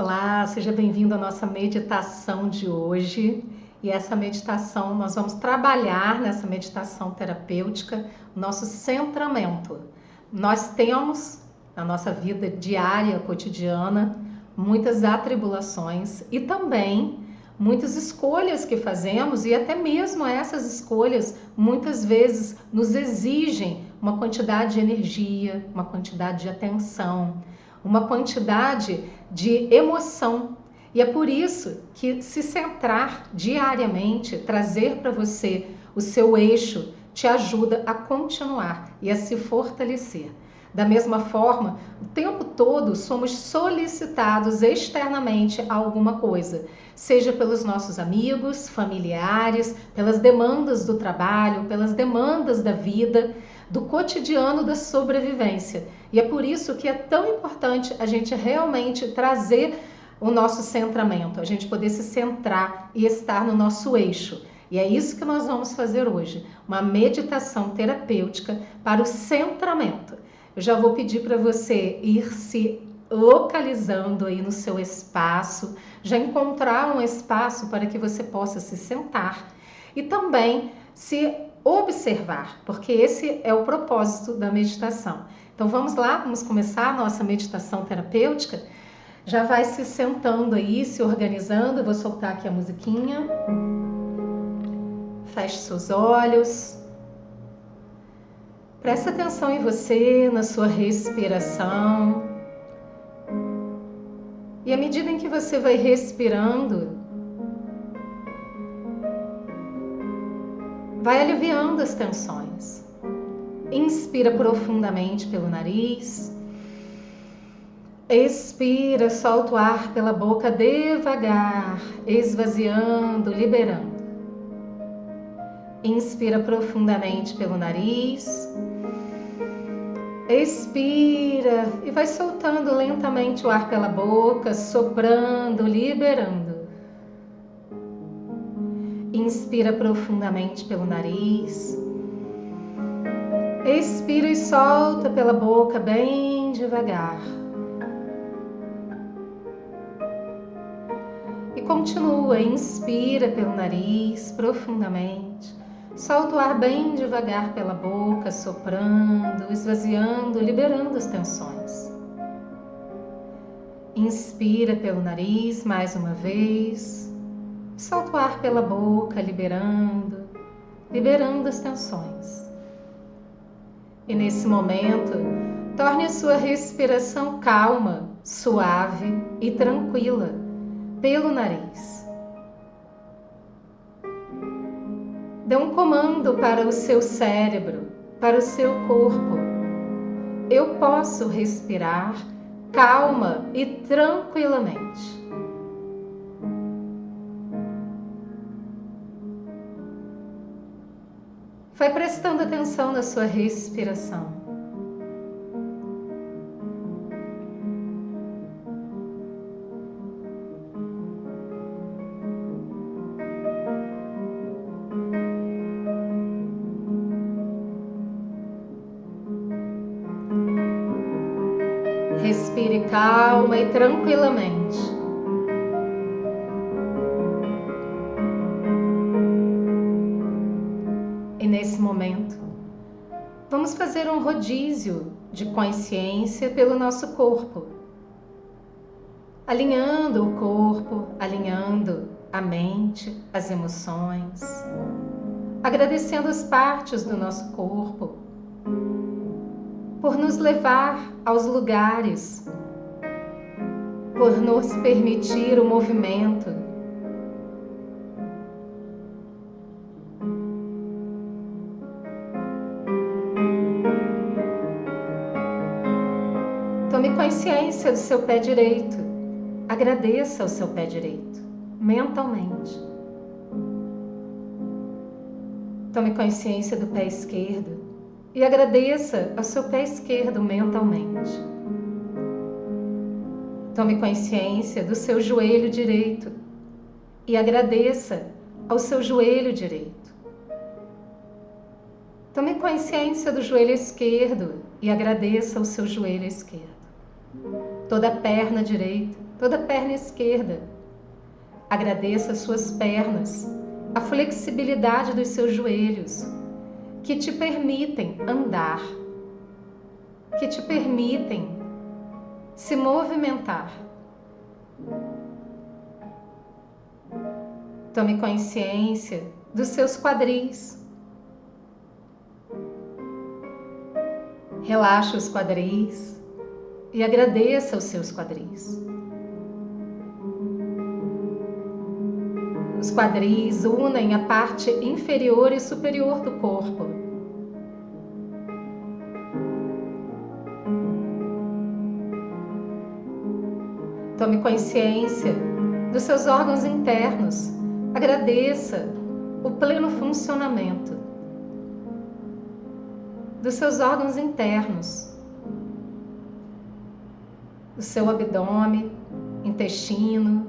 Olá, seja bem-vindo à nossa meditação de hoje. E essa meditação, nós vamos trabalhar nessa meditação terapêutica o nosso centramento. Nós temos na nossa vida diária, cotidiana, muitas atribulações e também muitas escolhas que fazemos e até mesmo essas escolhas muitas vezes nos exigem uma quantidade de energia, uma quantidade de atenção, uma quantidade de emoção. E é por isso que se centrar diariamente, trazer para você o seu eixo, te ajuda a continuar e a se fortalecer. Da mesma forma, o tempo todo somos solicitados externamente a alguma coisa, seja pelos nossos amigos, familiares, pelas demandas do trabalho, pelas demandas da vida, do cotidiano da sobrevivência. E é por isso que é tão importante a gente realmente trazer o nosso centramento, a gente poder se centrar e estar no nosso eixo. E é isso que nós vamos fazer hoje, uma meditação terapêutica para o centramento. Eu já vou pedir para você ir se localizando aí no seu espaço, já encontrar um espaço para que você possa se sentar e também se observar, porque esse é o propósito da meditação. Então vamos lá, vamos começar a nossa meditação terapêutica. Já vai se sentando aí, se organizando. Eu vou soltar aqui a musiquinha. Feche seus olhos. Preste atenção em você, na sua respiração. E à medida em que você vai respirando, vai aliviando as tensões. Inspira profundamente pelo nariz. Expira, solta o ar pela boca devagar, esvaziando, liberando. Inspira profundamente pelo nariz. Expira e vai soltando lentamente o ar pela boca, soprando, liberando. Inspira profundamente pelo nariz. Expira e solta pela boca bem devagar. E continua, inspira pelo nariz profundamente. Solta o ar bem devagar pela boca, soprando, esvaziando, liberando as tensões. Inspira pelo nariz mais uma vez. Solta o ar pela boca, liberando, liberando as tensões. E nesse momento, torne a sua respiração calma, suave e tranquila pelo nariz. dê um comando para o seu cérebro, para o seu corpo. Eu posso respirar calma e tranquilamente. Vai prestando atenção na sua respiração. Respire calma e tranquilamente. Nesse momento, vamos fazer um rodízio de consciência pelo nosso corpo, alinhando o corpo, alinhando a mente, as emoções, agradecendo as partes do nosso corpo por nos levar aos lugares, por nos permitir o movimento. Consciência do seu pé direito. Agradeça ao seu pé direito, mentalmente. Tome consciência do pé esquerdo e agradeça ao seu pé esquerdo mentalmente. Tome consciência do seu joelho direito e agradeça ao seu joelho direito. Tome consciência do joelho esquerdo e agradeça ao seu joelho esquerdo. Toda a perna direita, toda a perna esquerda. Agradeça as suas pernas, a flexibilidade dos seus joelhos, que te permitem andar, que te permitem se movimentar. Tome consciência dos seus quadris. Relaxe os quadris e agradeça os seus quadris. Os quadris unem a parte inferior e superior do corpo. Tome consciência dos seus órgãos internos. Agradeça o pleno funcionamento dos seus órgãos internos, o seu abdômen, intestino,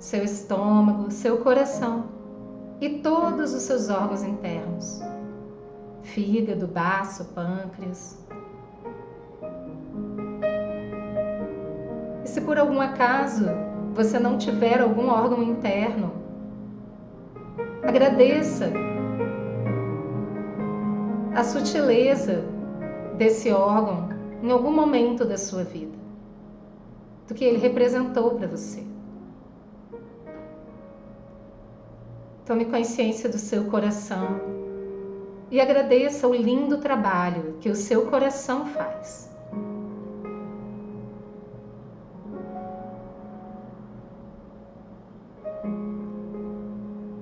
seu estômago, seu coração e todos os seus órgãos internos, fígado, baço, pâncreas. E se por algum acaso você não tiver algum órgão interno, agradeça a sutileza desse órgão em algum momento da sua vida, do que ele representou para você. Tome consciência do seu coração e agradeça o lindo trabalho que o seu coração faz.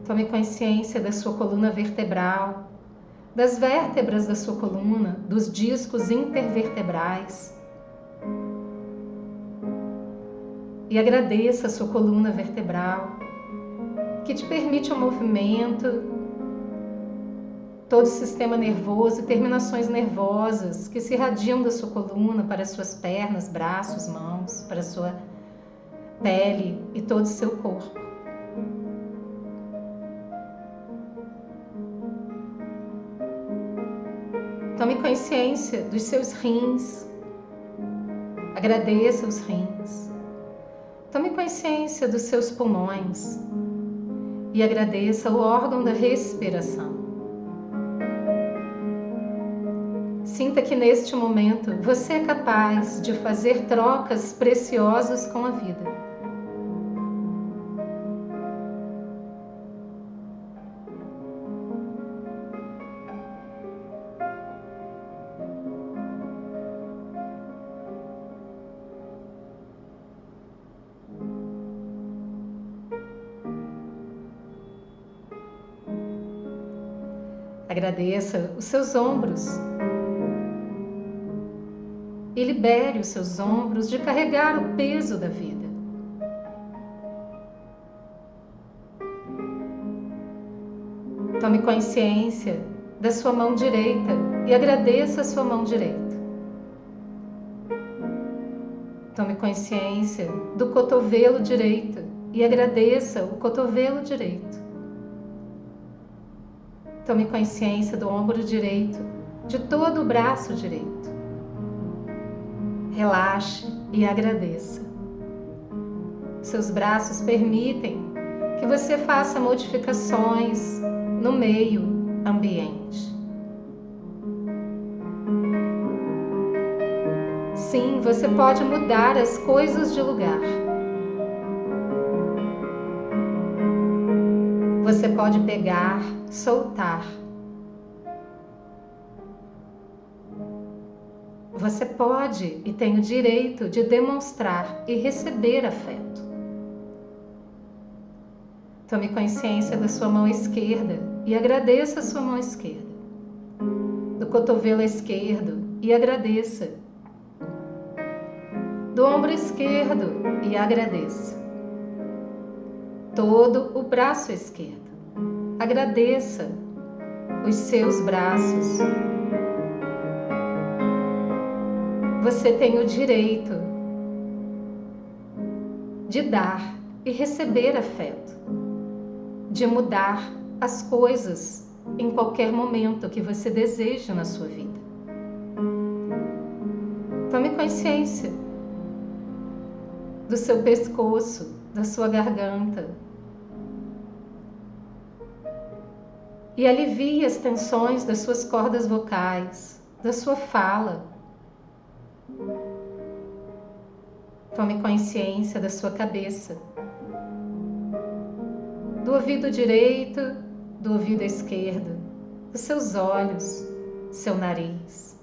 Tome consciência da sua coluna vertebral, das vértebras da sua coluna, dos discos intervertebrais. E agradeça a sua coluna vertebral, que te permite o movimento, todo o sistema nervoso e terminações nervosas que se irradiam da sua coluna para as suas pernas, braços, mãos, para a sua pele e todo o seu corpo. Tome consciência dos seus rins. Agradeça os rins. Tome consciência dos seus pulmões e agradeça o órgão da respiração. Sinta que neste momento você é capaz de fazer trocas preciosas com a vida. Agradeça os seus ombros e libere os seus ombros de carregar o peso da vida. Tome consciência da sua mão direita e agradeça a sua mão direita. Tome consciência do cotovelo direito e agradeça o cotovelo direito. Tome consciência do ombro direito, de todo o braço direito. Relaxe e agradeça. Seus braços permitem que você faça modificações no meio ambiente. Sim, você pode mudar as coisas de lugar. Você pode pegar soltar. Você pode e tem o direito de demonstrar e receber afeto. Tome consciência da sua mão esquerda e agradeça a sua mão esquerda. Do cotovelo esquerdo e agradeça. Do ombro esquerdo e agradeça. Todo o braço esquerdo agradeça os seus braços. Você tem o direito de dar e receber afeto, de mudar as coisas em qualquer momento que você deseje na sua vida. Tome consciência do seu pescoço, da sua garganta. E alivie as tensões das suas cordas vocais, da sua fala. Tome consciência da sua cabeça, do ouvido direito, do ouvido esquerdo, dos seus olhos, seu nariz,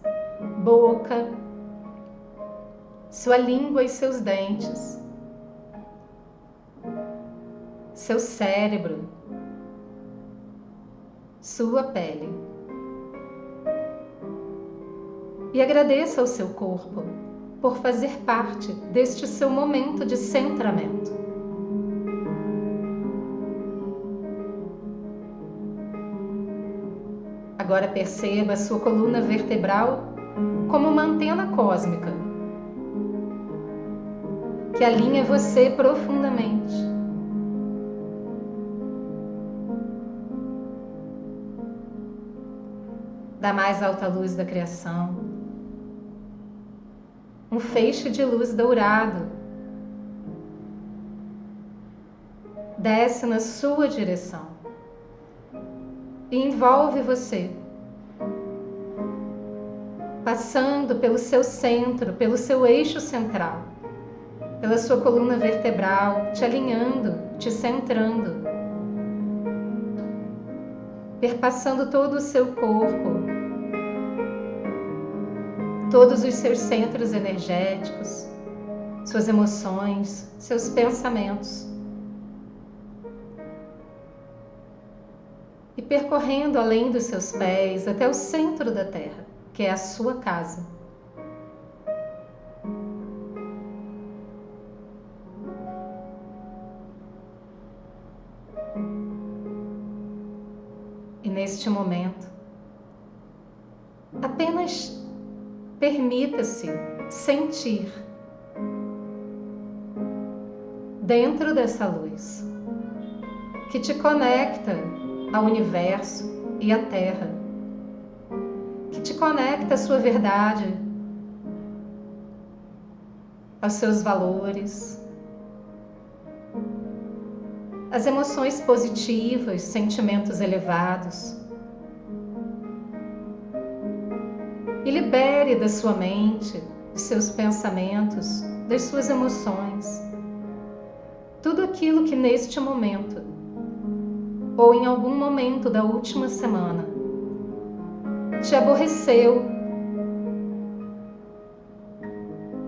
boca, sua língua e seus dentes, seu cérebro, sua pele. E agradeça ao seu corpo por fazer parte deste seu momento de centramento. Agora perceba a sua coluna vertebral como uma antena cósmica que alinha você profundamente. Da mais alta luz da criação, um feixe de luz dourado. Desce na sua direção. E envolve você, passando pelo seu centro, pelo seu eixo central, pela sua coluna vertebral, te alinhando, te centrando, perpassando todo o seu corpo, todos os seus centros energéticos, suas emoções, seus pensamentos. E percorrendo além dos seus pés até o centro da Terra, que é a sua casa. E neste momento, apenas Permita-se sentir dentro dessa luz que te conecta ao universo e à Terra, que te conecta à sua verdade, aos seus valores, às emoções positivas, sentimentos elevados e libere da sua mente, dos seus pensamentos, das suas emoções, tudo aquilo que neste momento ou em algum momento da última semana te aborreceu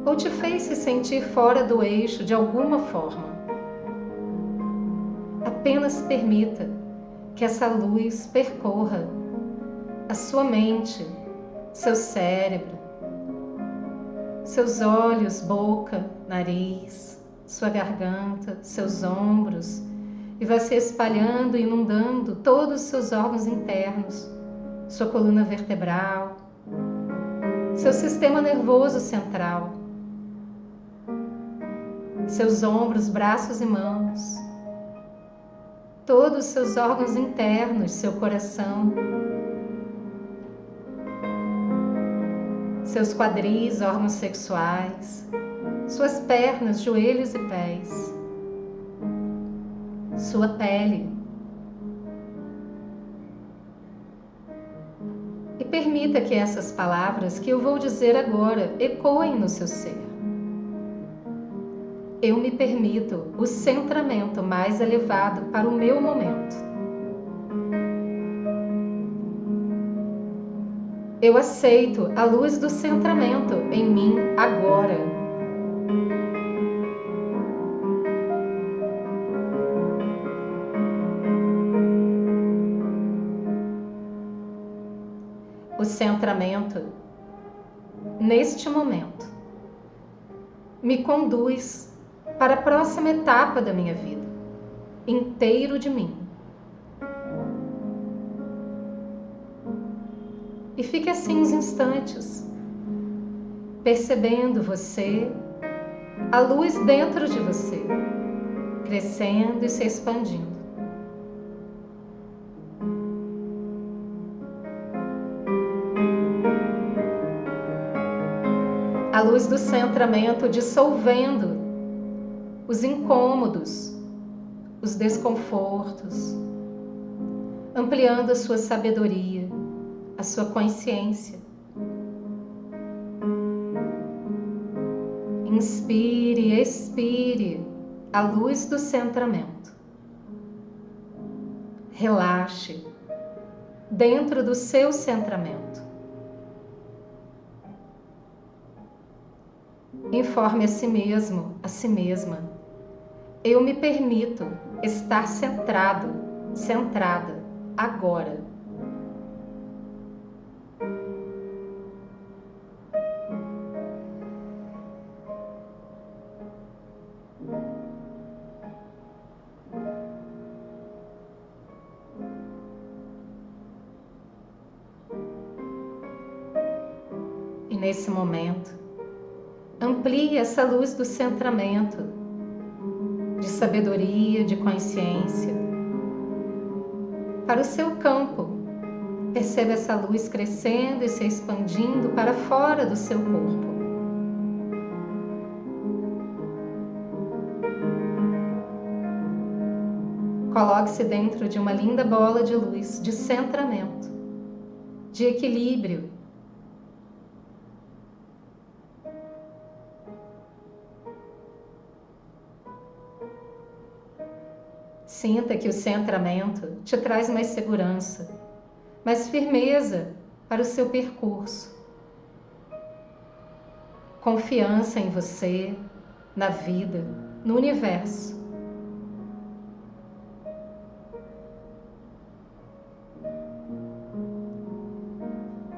ou te fez se sentir fora do eixo de alguma forma. Apenas permita que essa luz percorra a sua mente, seu cérebro, seus olhos, boca, nariz, sua garganta, seus ombros, e vai se espalhando, inundando todos os seus órgãos internos, sua coluna vertebral, seu sistema nervoso central, seus ombros, braços e mãos, todos os seus órgãos internos, seu coração, seus quadris, órgãos sexuais, suas pernas, joelhos e pés, sua pele. E permita que essas palavras que eu vou dizer agora ecoem no seu ser. Eu me permito o centramento mais elevado para o meu momento. Eu aceito a luz do centramento em mim agora. O centramento, neste momento, me conduz para a próxima etapa da minha vida, inteiro de mim. E fique assim uns instantes, percebendo você, a luz dentro de você, crescendo e se expandindo. a luz do centramento dissolvendo os incômodos, os desconfortos, ampliando a sua sabedoria a sua consciência. Inspire, expire a luz do centramento. Relaxe dentro do seu centramento. Informe a si mesmo, a si mesma. Eu me permito estar centrado, centrada, agora. Momento, amplie essa luz do centramento, de sabedoria, de consciência, para o seu campo. Perceba essa luz crescendo e se expandindo para fora do seu corpo. Coloque-se dentro de uma linda bola de luz de centramento, de equilíbrio Sinta que o centramento te traz mais segurança, mais firmeza para o seu percurso. Confiança em você, na vida, no universo.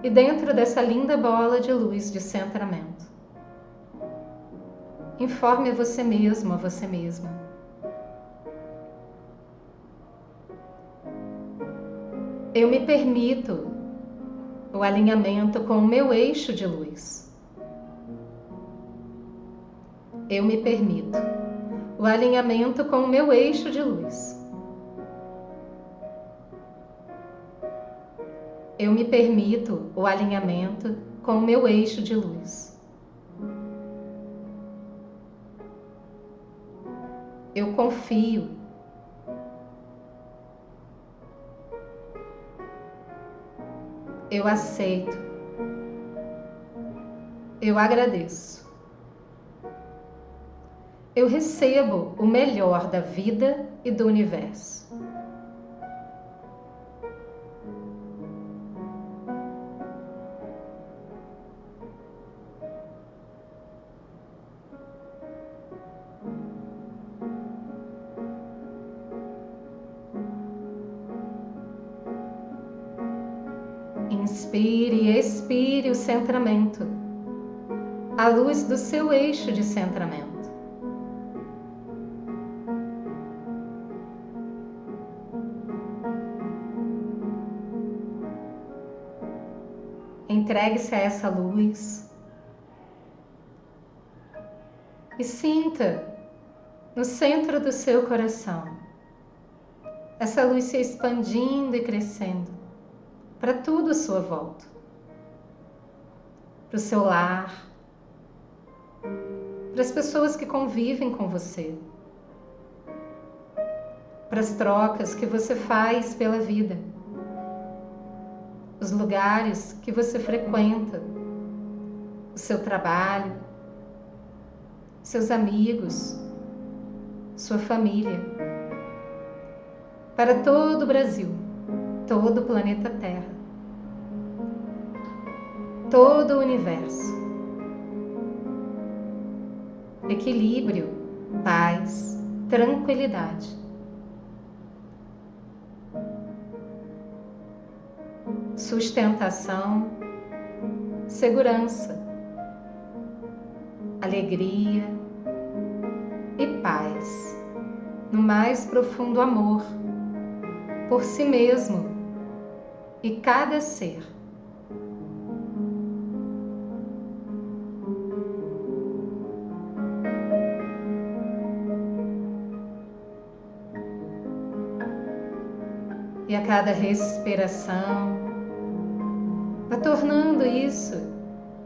E dentro dessa linda bola de luz de centramento, informe a você mesmo, a você mesma eu me permito o alinhamento com o meu eixo de luz. Eu me permito o alinhamento com o meu eixo de luz. Eu me permito o alinhamento com o meu eixo de luz. Eu confio eu aceito, eu agradeço. Eu recebo o melhor da vida e do universo. Centramento, a luz do seu eixo de centramento. Entregue-se a essa luz e sinta no centro do seu coração essa luz se expandindo e crescendo para tudo à sua volta. Para o seu lar, para as pessoas que convivem com você, para as trocas que você faz pela vida, os lugares que você frequenta, o seu trabalho, seus amigos, sua família, para todo o Brasil todo o planeta Terra, todo o universo. Equilíbrio, paz, tranquilidade. Sustentação, segurança, alegria e paz, no mais profundo amor por si mesmo e cada ser. Cada respiração, vá tornando isso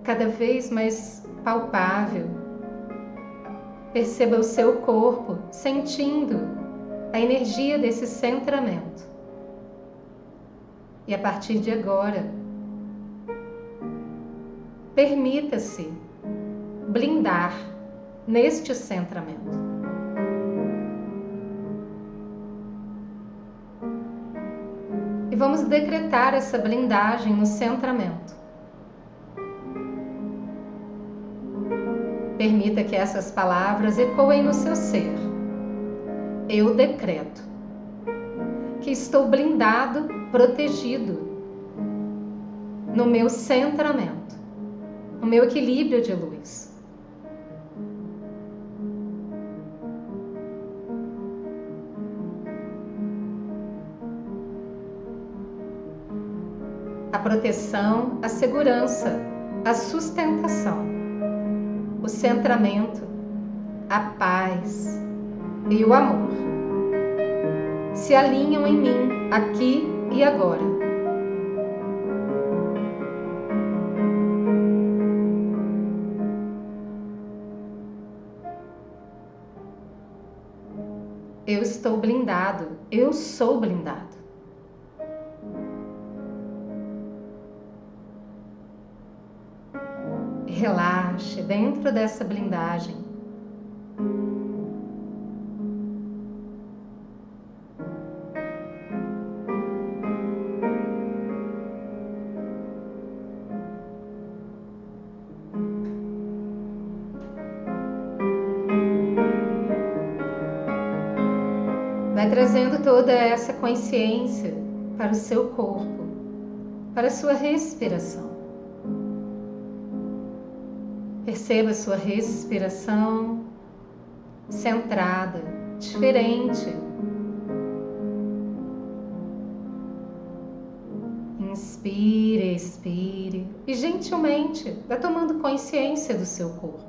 cada vez mais palpável. Perceba o seu corpo sentindo a energia desse centramento. E a partir de agora, permita-se blindar neste centramento. Vamos decretar essa blindagem no centramento. Permita que essas palavras ecoem no seu ser. Eu decreto que estou blindado, protegido no meu centramento, no meu equilíbrio de luz. A proteção, a segurança, a sustentação o centramento, a paz e o amor se alinham em mim aqui e agora. Eu estou blindado, eu sou blindado. Dentro dessa blindagem. Vai trazendo toda essa consciência para o seu corpo, para a sua respiração. Perceba sua respiração centrada, diferente. Inspire, expire e gentilmente vá tomando consciência do seu corpo.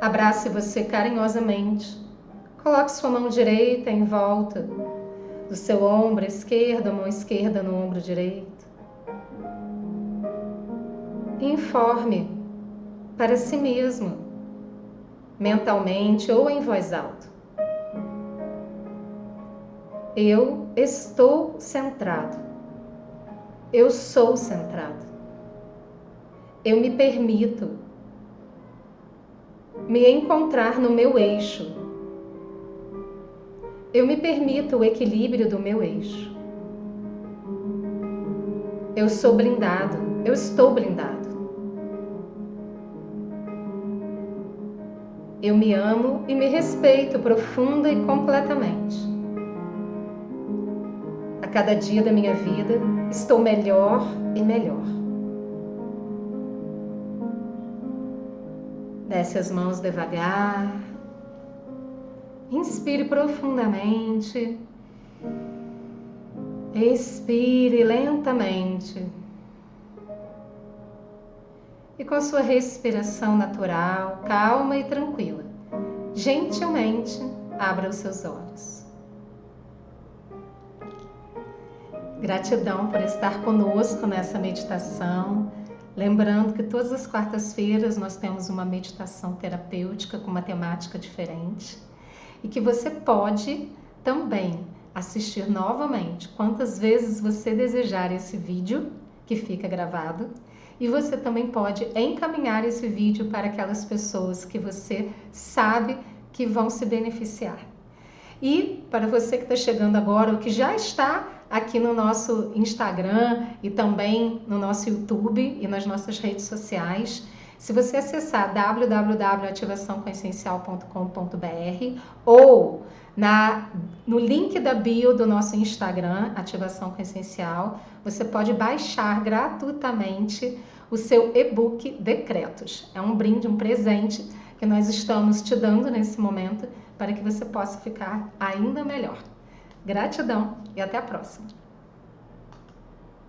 Abrace você carinhosamente. Coloque sua mão direita em volta do seu ombro esquerdo, a mão esquerda no ombro direito. Informe para si mesmo, mentalmente ou em voz alta. Eu estou centrado. Eu sou centrado. Eu me permito me encontrar no meu eixo. Eu me permito o equilíbrio do meu eixo. Eu sou blindado. Eu estou blindado. Eu me amo e me respeito profunda e completamente. A cada dia da minha vida estou melhor e melhor. Desce as mãos devagar. Inspire profundamente. Expire lentamente e com sua respiração natural, calma e tranquila, gentilmente abra os seus olhos. Gratidão por estar conosco nessa meditação. Lembrando que todas as quartas-feiras nós temos uma meditação terapêutica com uma temática diferente e que você pode também assistir novamente quantas vezes você desejar esse vídeo que fica gravado e você também pode encaminhar esse vídeo para aquelas pessoas que você sabe que vão se beneficiar. E para você que está chegando agora, ou que já está aqui no nosso Instagram e também no nosso YouTube e nas nossas redes sociais, se você acessar www.ativaçãoconsciencial.com.br ou na, no link da bio do nosso Instagram, Ativação com Essencial, você pode baixar gratuitamente o seu e-book Decretos. É um brinde, um presente que nós estamos te dando nesse momento para que você possa ficar ainda melhor. Gratidão e até a próxima!